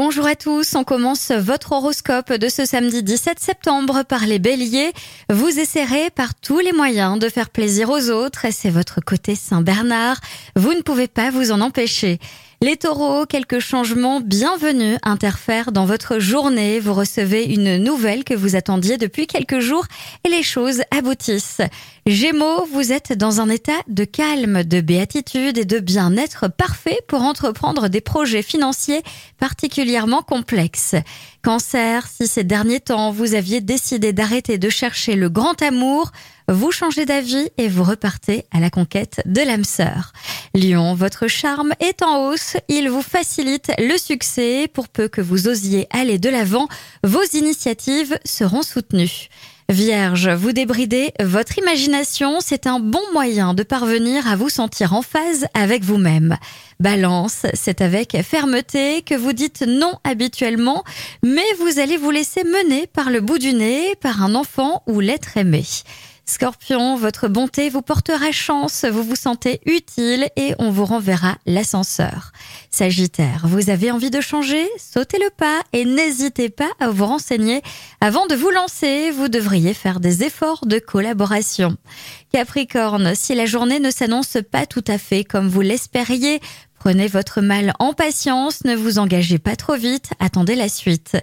Bonjour à tous, on commence votre horoscope de ce samedi 17 septembre par les béliers. Vous essaierez par tous les moyens de faire plaisir aux autres c'est votre côté Saint-Bernard. Vous ne pouvez pas vous en empêcher. Les taureaux, quelques changements bienvenus interfèrent dans votre journée. Vous recevez une nouvelle que vous attendiez depuis quelques jours et les choses aboutissent. Gémeaux, vous êtes dans un état de calme, de béatitude et de bien-être parfait pour entreprendre des projets financiers particulièrement complexes. Cancer, si ces derniers temps vous aviez décidé d'arrêter de chercher le grand amour, vous changez d'avis et vous repartez à la conquête de l'âme sœur. Lion, votre charme est en hausse, il vous facilite le succès. Pour peu que vous osiez aller de l'avant, vos initiatives seront soutenues. Vierge, vous débridez votre imagination, c'est un bon moyen de parvenir à vous sentir en phase avec vous-même. Balance, c'est avec fermeté que vous dites non habituellement, mais vous allez vous laisser mener par le bout du nez par un enfant ou l'être aimé. Scorpion, votre bonté vous portera chance, vous vous sentez utile et on vous renverra l'ascenseur. Sagittaire, vous avez envie de changer, sautez le pas et n'hésitez pas à vous renseigner. Avant de vous lancer, vous devriez faire des efforts de collaboration. Capricorne, si la journée ne s'annonce pas tout à fait comme vous l'espériez, Prenez votre mal en patience, ne vous engagez pas trop vite, attendez la suite.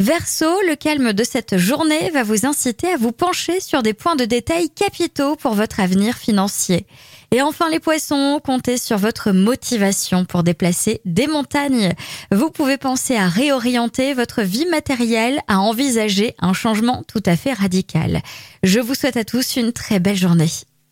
Verseau, le calme de cette journée va vous inciter à vous pencher sur des points de détail capitaux pour votre avenir financier. Et enfin les poissons, comptez sur votre motivation pour déplacer des montagnes. Vous pouvez penser à réorienter votre vie matérielle, à envisager un changement tout à fait radical. Je vous souhaite à tous une très belle journée.